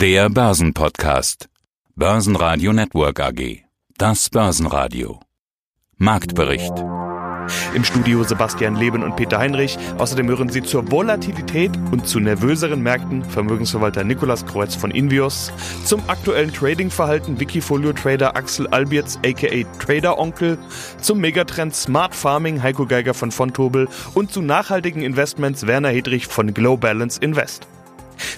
Der Börsenpodcast. Börsenradio Network AG. Das Börsenradio. Marktbericht. Im Studio Sebastian Leben und Peter Heinrich. Außerdem hören Sie zur Volatilität und zu nervöseren Märkten Vermögensverwalter Nikolas Kreuz von Invios, zum aktuellen Tradingverhalten Wikifolio-Trader Axel Albierz aka Trader Onkel, zum Megatrend Smart Farming Heiko Geiger von Fontobel und zu nachhaltigen Investments Werner Hedrich von Glowbalance Invest.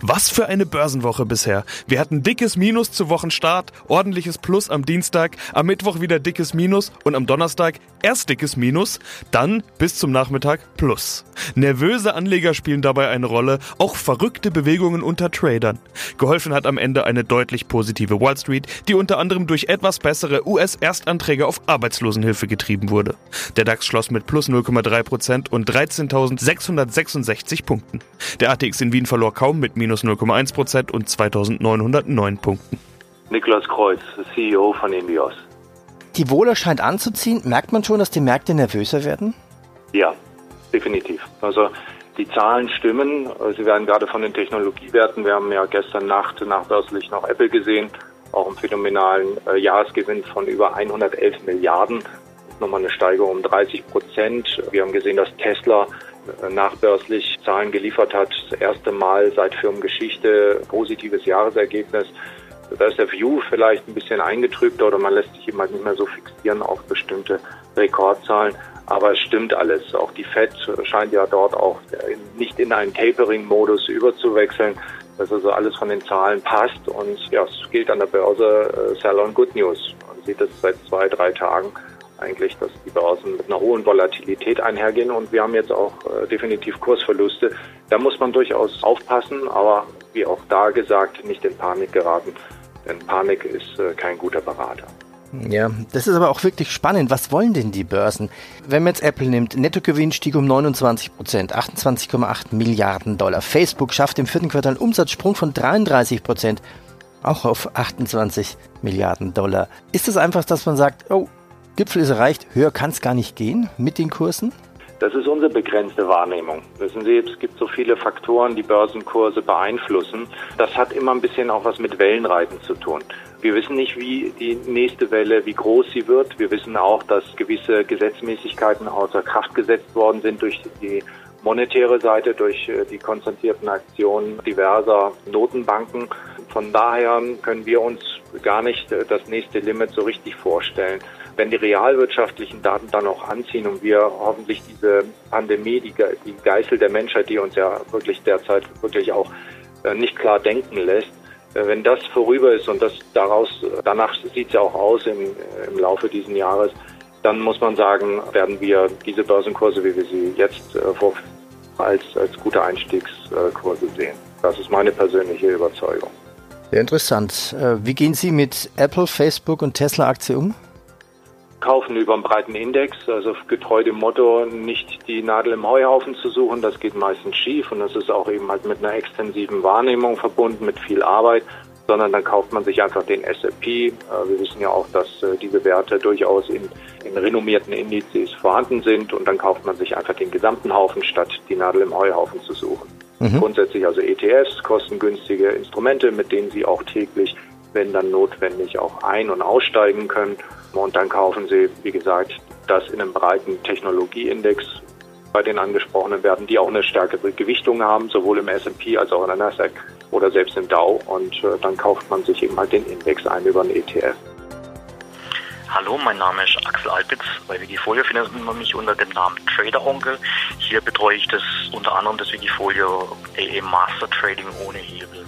Was für eine Börsenwoche bisher. Wir hatten dickes Minus zu Wochenstart, ordentliches Plus am Dienstag, am Mittwoch wieder dickes Minus und am Donnerstag erst dickes Minus, dann bis zum Nachmittag Plus. Nervöse Anleger spielen dabei eine Rolle, auch verrückte Bewegungen unter Tradern. Geholfen hat am Ende eine deutlich positive Wall Street, die unter anderem durch etwas bessere US-Erstanträge auf Arbeitslosenhilfe getrieben wurde. Der DAX schloss mit plus 0,3% und 13.666 Punkten. Der ATX in Wien verlor kaum mit minus 0,1% und 2.909 Punkten. Niklas Kreuz, CEO von Invios. Die Wohle scheint anzuziehen. Merkt man schon, dass die Märkte nervöser werden? Ja, definitiv. Also die Zahlen stimmen. Sie werden gerade von den Technologiewerten. Wir haben ja gestern Nacht nachbörslich noch Apple gesehen, auch einen phänomenalen äh, Jahresgewinn von über 111 Milliarden. Nochmal eine Steigerung um 30 Prozent. Wir haben gesehen, dass Tesla nachbörslich Zahlen geliefert hat. Das erste Mal seit Firmengeschichte positives Jahresergebnis. Da ist der View vielleicht ein bisschen eingetrübt oder man lässt sich immer nicht mehr so fixieren auf bestimmte Rekordzahlen. Aber es stimmt alles. Auch die Fed scheint ja dort auch nicht in einen Tapering-Modus überzuwechseln. Dass also alles von den Zahlen passt und ja, es gilt an der Börse äh, Sell on Good News. Man sieht es seit zwei, drei Tagen eigentlich, dass die Börsen mit einer hohen Volatilität einhergehen und wir haben jetzt auch äh, definitiv Kursverluste. Da muss man durchaus aufpassen, aber wie auch da gesagt, nicht in Panik geraten, denn Panik ist äh, kein guter Berater. Ja, das ist aber auch wirklich spannend. Was wollen denn die Börsen? Wenn man jetzt Apple nimmt, Nettogewinn stieg um 29 Prozent, 28,8 Milliarden Dollar. Facebook schafft im vierten Quartal einen Umsatzsprung von 33 Prozent, auch auf 28 Milliarden Dollar. Ist es das einfach, dass man sagt, oh, Gipfel ist erreicht, höher kann es gar nicht gehen mit den Kursen? Das ist unsere begrenzte Wahrnehmung. Wissen Sie, es gibt so viele Faktoren, die Börsenkurse beeinflussen. Das hat immer ein bisschen auch was mit Wellenreiten zu tun. Wir wissen nicht, wie die nächste Welle, wie groß sie wird. Wir wissen auch, dass gewisse Gesetzmäßigkeiten außer Kraft gesetzt worden sind durch die monetäre Seite, durch äh, die konzentrierten Aktionen diverser Notenbanken. Von daher können wir uns gar nicht äh, das nächste Limit so richtig vorstellen wenn die realwirtschaftlichen Daten dann auch anziehen und wir hoffentlich diese Pandemie, die, die Geißel der Menschheit, die uns ja wirklich derzeit wirklich auch äh, nicht klar denken lässt, äh, wenn das vorüber ist und das daraus, danach sieht es ja auch aus im, im Laufe dieses Jahres, dann muss man sagen, werden wir diese Börsenkurse, wie wir sie jetzt vor, als, als gute Einstiegskurse sehen. Das ist meine persönliche Überzeugung. Sehr interessant. Wie gehen Sie mit Apple, Facebook und Tesla-Aktie um? kaufen über einen breiten Index, also getreu dem Motto, nicht die Nadel im Heuhaufen zu suchen, das geht meistens schief und das ist auch eben halt mit einer extensiven Wahrnehmung verbunden, mit viel Arbeit, sondern dann kauft man sich einfach den S&P. Äh, wir wissen ja auch, dass äh, diese Werte durchaus in, in renommierten Indizes vorhanden sind und dann kauft man sich einfach den gesamten Haufen, statt die Nadel im Heuhaufen zu suchen. Mhm. Grundsätzlich also ETFs, kostengünstige Instrumente, mit denen Sie auch täglich, wenn dann notwendig, auch ein- und aussteigen können. Und dann kaufen Sie, wie gesagt, das in einem breiten Technologieindex bei den angesprochenen Werten, die auch eine stärkere Gewichtung haben, sowohl im S&P als auch in der Nasdaq oder selbst im Dow. Und äh, dann kauft man sich eben halt den Index ein über einen ETF. Hallo, mein Name ist Axel Albitz. Bei Wikifolio findet man mich unter dem Namen Trader Onkel. Hier betreue ich das unter anderem das Wikifolio AA Master Trading ohne Hebel.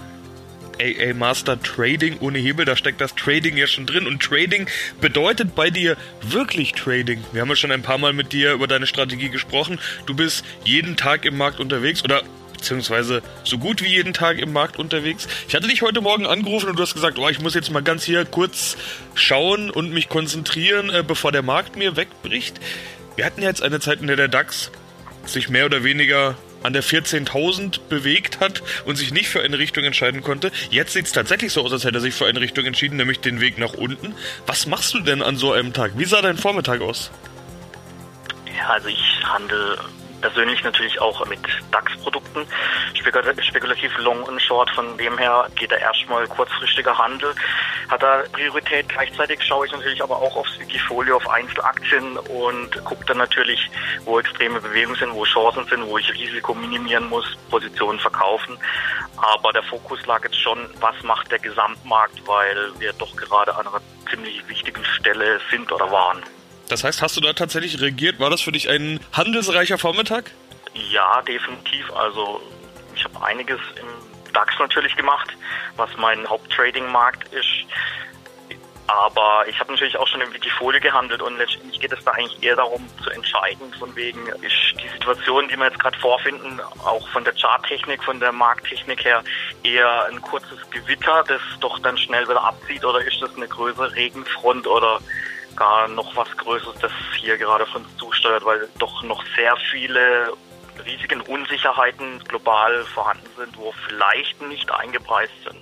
AA Master Trading ohne Hebel, da steckt das Trading ja schon drin. Und Trading bedeutet bei dir wirklich Trading. Wir haben ja schon ein paar Mal mit dir über deine Strategie gesprochen. Du bist jeden Tag im Markt unterwegs oder beziehungsweise so gut wie jeden Tag im Markt unterwegs. Ich hatte dich heute Morgen angerufen und du hast gesagt, oh, ich muss jetzt mal ganz hier kurz schauen und mich konzentrieren, äh, bevor der Markt mir wegbricht. Wir hatten ja jetzt eine Zeit, in der der DAX sich mehr oder weniger an der 14.000 bewegt hat und sich nicht für eine Richtung entscheiden konnte. Jetzt sieht es tatsächlich so aus, als hätte er sich für eine Richtung entschieden, nämlich den Weg nach unten. Was machst du denn an so einem Tag? Wie sah dein Vormittag aus? Ja, also ich handle persönlich natürlich auch mit DAX-Produkten, spekulativ Long und Short. Von dem her geht er erstmal kurzfristiger Handel, hat er Priorität. Gleichzeitig schaue ich natürlich aber auch aufs Wikifolio, auf Einzelaktien und gucke dann natürlich, wo extreme Bewegungen sind, wo Chancen sind, wo ich Risiko minimieren muss, Positionen verkaufen. Aber der Fokus lag jetzt schon, was macht der Gesamtmarkt, weil wir doch gerade an einer ziemlich wichtigen Stelle sind oder waren. Das heißt, hast du da tatsächlich reagiert? War das für dich ein handelsreicher Vormittag? Ja, definitiv. Also ich habe einiges im DAX natürlich gemacht, was mein Haupttrading-Markt ist. Aber ich habe natürlich auch schon im Wikifolio gehandelt und letztendlich geht es da eigentlich eher darum zu entscheiden, von wegen ist die Situation, die wir jetzt gerade vorfinden, auch von der Charttechnik, von der Markttechnik her, eher ein kurzes Gewitter, das doch dann schnell wieder abzieht oder ist das eine größere Regenfront oder gar noch was Größeres, das hier gerade von uns zusteuert, weil doch noch sehr viele riesigen Unsicherheiten global vorhanden sind, wo vielleicht nicht eingepreist sind.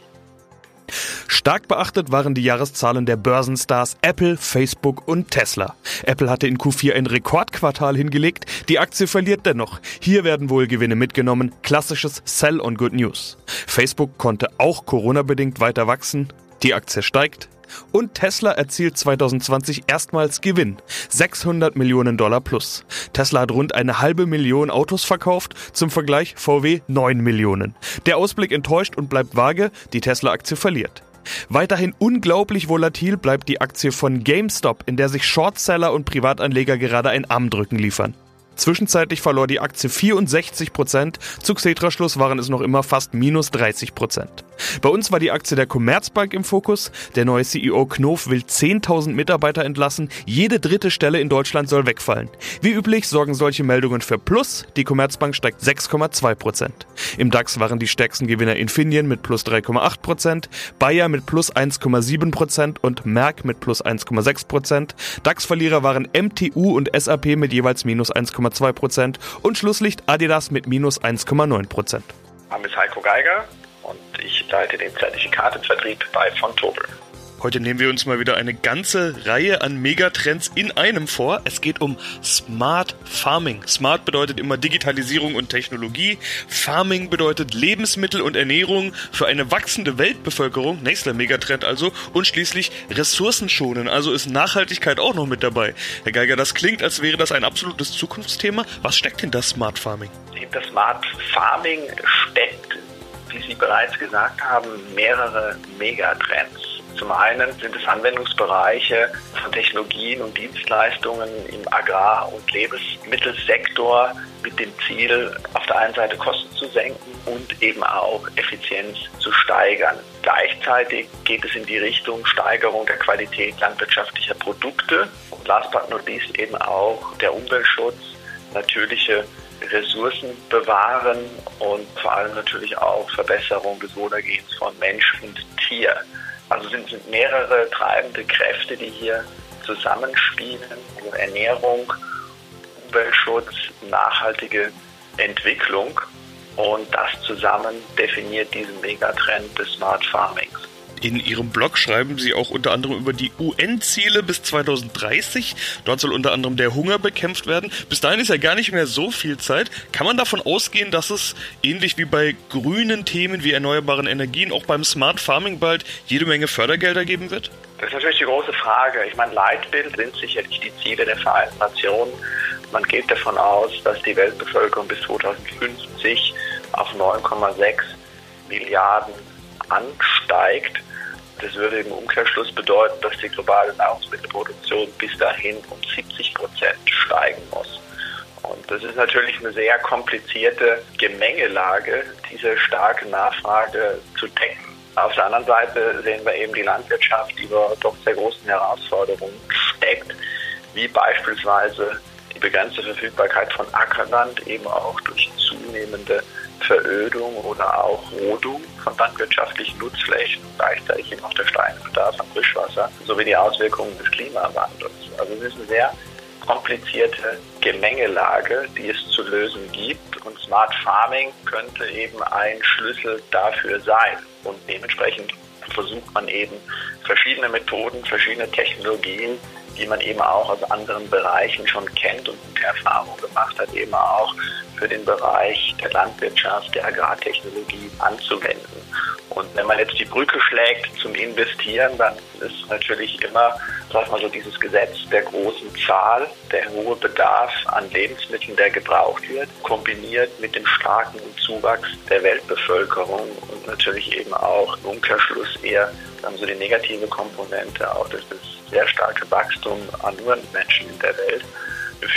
Stark beachtet waren die Jahreszahlen der Börsenstars Apple, Facebook und Tesla. Apple hatte in Q4 ein Rekordquartal hingelegt, die Aktie verliert dennoch. Hier werden wohl Gewinne mitgenommen, klassisches Sell on Good News. Facebook konnte auch Corona-bedingt weiter wachsen, die Aktie steigt, und Tesla erzielt 2020 erstmals Gewinn. 600 Millionen Dollar plus. Tesla hat rund eine halbe Million Autos verkauft. Zum Vergleich VW 9 Millionen. Der Ausblick enttäuscht und bleibt vage. Die Tesla-Aktie verliert. Weiterhin unglaublich volatil bleibt die Aktie von GameStop, in der sich Shortseller und Privatanleger gerade ein Armdrücken liefern. Zwischenzeitlich verlor die Aktie 64 Prozent, zu Xetra-Schluss waren es noch immer fast minus 30 Prozent. Bei uns war die Aktie der Commerzbank im Fokus. Der neue CEO Knof will 10.000 Mitarbeiter entlassen. Jede dritte Stelle in Deutschland soll wegfallen. Wie üblich sorgen solche Meldungen für Plus. Die Commerzbank steigt 6,2 Prozent. Im DAX waren die stärksten Gewinner Infineon mit plus 3,8 Prozent, Bayer mit plus 1,7 Prozent und Merck mit plus 1,6 Prozent. DAX-Verlierer waren MTU und SAP mit jeweils minus 1,2 Prozent und Schlusslicht Adidas mit minus 1,9 Prozent. Mein Name ist Heiko Geiger und ich leite den Zertifikatevertrieb bei Fontobel. Heute nehmen wir uns mal wieder eine ganze Reihe an Megatrends in einem vor. Es geht um Smart Farming. Smart bedeutet immer Digitalisierung und Technologie. Farming bedeutet Lebensmittel und Ernährung für eine wachsende Weltbevölkerung. Nächster Megatrend also. Und schließlich Ressourcen schonen. Also ist Nachhaltigkeit auch noch mit dabei. Herr Geiger, das klingt, als wäre das ein absolutes Zukunftsthema. Was steckt in das Smart Farming? Hinter Smart Farming steckt, wie Sie bereits gesagt haben, mehrere Megatrends. Zum einen sind es Anwendungsbereiche von Technologien und Dienstleistungen im Agrar- und Lebensmittelsektor mit dem Ziel, auf der einen Seite Kosten zu senken und eben auch Effizienz zu steigern. Gleichzeitig geht es in die Richtung Steigerung der Qualität landwirtschaftlicher Produkte und last but not least eben auch der Umweltschutz, natürliche Ressourcen bewahren und vor allem natürlich auch Verbesserung des Wohlergehens von Mensch und Tier. Also sind, sind mehrere treibende Kräfte, die hier zusammenspielen. Also Ernährung, Umweltschutz, nachhaltige Entwicklung. Und das zusammen definiert diesen Megatrend des Smart Farmings. In Ihrem Blog schreiben Sie auch unter anderem über die UN-Ziele bis 2030. Dort soll unter anderem der Hunger bekämpft werden. Bis dahin ist ja gar nicht mehr so viel Zeit. Kann man davon ausgehen, dass es ähnlich wie bei grünen Themen wie erneuerbaren Energien auch beim Smart Farming bald jede Menge Fördergelder geben wird? Das ist natürlich die große Frage. Ich meine, Leitbild sind sicherlich die Ziele der Vereinten Nationen. Man geht davon aus, dass die Weltbevölkerung bis 2050 auf 9,6 Milliarden ansteigt. Das würde im Umkehrschluss bedeuten, dass die globale Nahrungsmittelproduktion bis dahin um 70 Prozent steigen muss. Und das ist natürlich eine sehr komplizierte Gemengelage, diese starke Nachfrage zu decken. Auf der anderen Seite sehen wir eben die Landwirtschaft, die vor doch sehr großen Herausforderungen steckt, wie beispielsweise die begrenzte Verfügbarkeit von Ackerland, eben auch durch zunehmende Verödung oder auch Rodung von landwirtschaftlichen Nutzflächen, gleichzeitig eben auch der steigende Bedarf an Frischwasser, sowie die Auswirkungen des Klimawandels. Also es ist eine sehr komplizierte Gemengelage, die es zu lösen gibt. Und Smart Farming könnte eben ein Schlüssel dafür sein. Und dementsprechend versucht man eben verschiedene Methoden, verschiedene Technologien, die man eben auch aus anderen Bereichen schon kennt und gute Erfahrungen gemacht hat, eben auch für den Bereich der Landwirtschaft, der Agrartechnologie anzuwenden. Und wenn man jetzt die Brücke schlägt zum Investieren, dann ist natürlich immer, sag mal so, dieses Gesetz der großen Zahl, der hohe Bedarf an Lebensmitteln, der gebraucht wird, kombiniert mit dem starken Zuwachs der Weltbevölkerung und natürlich eben auch im Umkehrschluss eher dann so die negative Komponente, auch das, sehr starke Wachstum an nur Menschen in der Welt,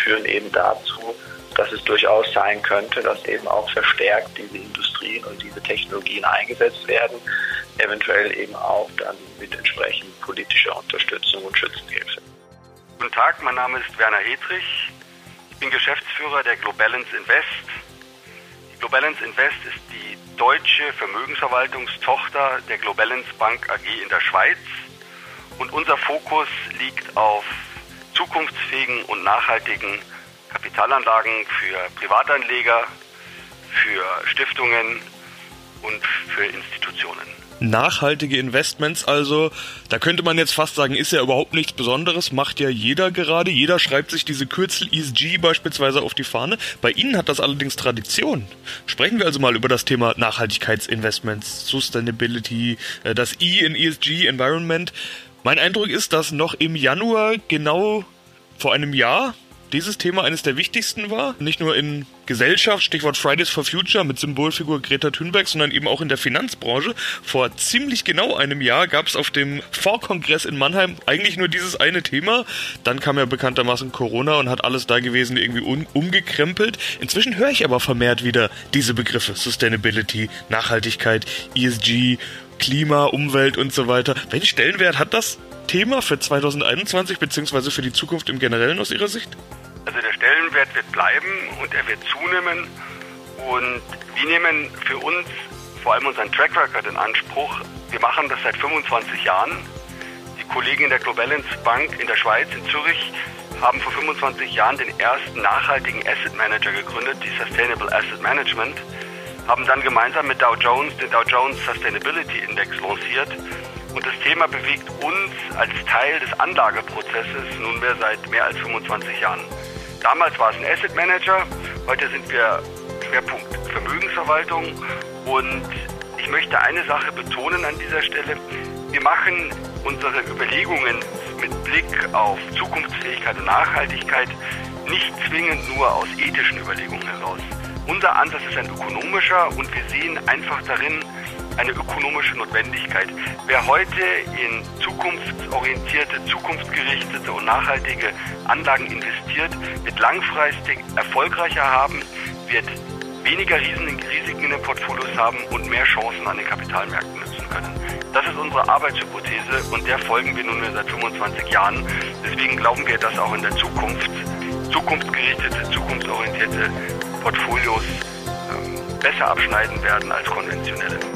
führen eben dazu, dass es durchaus sein könnte, dass eben auch verstärkt diese Industrien und diese Technologien eingesetzt werden, eventuell eben auch dann mit entsprechend politischer Unterstützung und Schützenhilfe. Guten Tag, mein Name ist Werner Hedrich. Ich bin Geschäftsführer der Globalance Invest. Die Globalance Invest ist die deutsche Vermögensverwaltungstochter der Globalance Bank AG in der Schweiz. Und unser Fokus liegt auf zukunftsfähigen und nachhaltigen Kapitalanlagen für Privatanleger, für Stiftungen und für Institutionen. Nachhaltige Investments also, da könnte man jetzt fast sagen, ist ja überhaupt nichts Besonderes, macht ja jeder gerade. Jeder schreibt sich diese Kürzel ESG beispielsweise auf die Fahne. Bei Ihnen hat das allerdings Tradition. Sprechen wir also mal über das Thema Nachhaltigkeitsinvestments, Sustainability, äh, das E in ESG, Environment. Mein Eindruck ist, dass noch im Januar genau vor einem Jahr dieses Thema eines der wichtigsten war. Nicht nur in Gesellschaft, Stichwort Fridays for Future mit Symbolfigur Greta Thunberg, sondern eben auch in der Finanzbranche. Vor ziemlich genau einem Jahr gab es auf dem Vorkongress in Mannheim eigentlich nur dieses eine Thema. Dann kam ja bekanntermaßen Corona und hat alles da gewesen irgendwie um, umgekrempelt. Inzwischen höre ich aber vermehrt wieder diese Begriffe. Sustainability, Nachhaltigkeit, ESG, Klima, Umwelt und so weiter. Welchen Stellenwert hat das Thema für 2021 bzw. für die Zukunft im Generellen aus Ihrer Sicht? Der Stellenwert wird bleiben und er wird zunehmen. Und wir nehmen für uns vor allem unseren Track Record in Anspruch. Wir machen das seit 25 Jahren. Die Kollegen in der Globalance Bank in der Schweiz, in Zürich, haben vor 25 Jahren den ersten nachhaltigen Asset Manager gegründet, die Sustainable Asset Management, haben dann gemeinsam mit Dow Jones den Dow Jones Sustainability Index lanciert und das Thema bewegt uns als Teil des Anlageprozesses nunmehr seit mehr als 25 Jahren. Damals war es ein Asset Manager, heute sind wir Schwerpunkt Vermögensverwaltung und ich möchte eine Sache betonen an dieser Stelle. Wir machen unsere Überlegungen mit Blick auf Zukunftsfähigkeit und Nachhaltigkeit nicht zwingend nur aus ethischen Überlegungen heraus. Unser Ansatz ist ein ökonomischer und wir sehen einfach darin, eine ökonomische Notwendigkeit. Wer heute in zukunftsorientierte, zukunftsgerichtete und nachhaltige Anlagen investiert, wird langfristig erfolgreicher haben, wird weniger Risiken in den Portfolios haben und mehr Chancen an den Kapitalmärkten nutzen können. Das ist unsere Arbeitshypothese und der folgen wir nunmehr seit 25 Jahren. Deswegen glauben wir, dass auch in der Zukunft zukunftsgerichtete, zukunftsorientierte Portfolios ähm, besser abschneiden werden als konventionelle.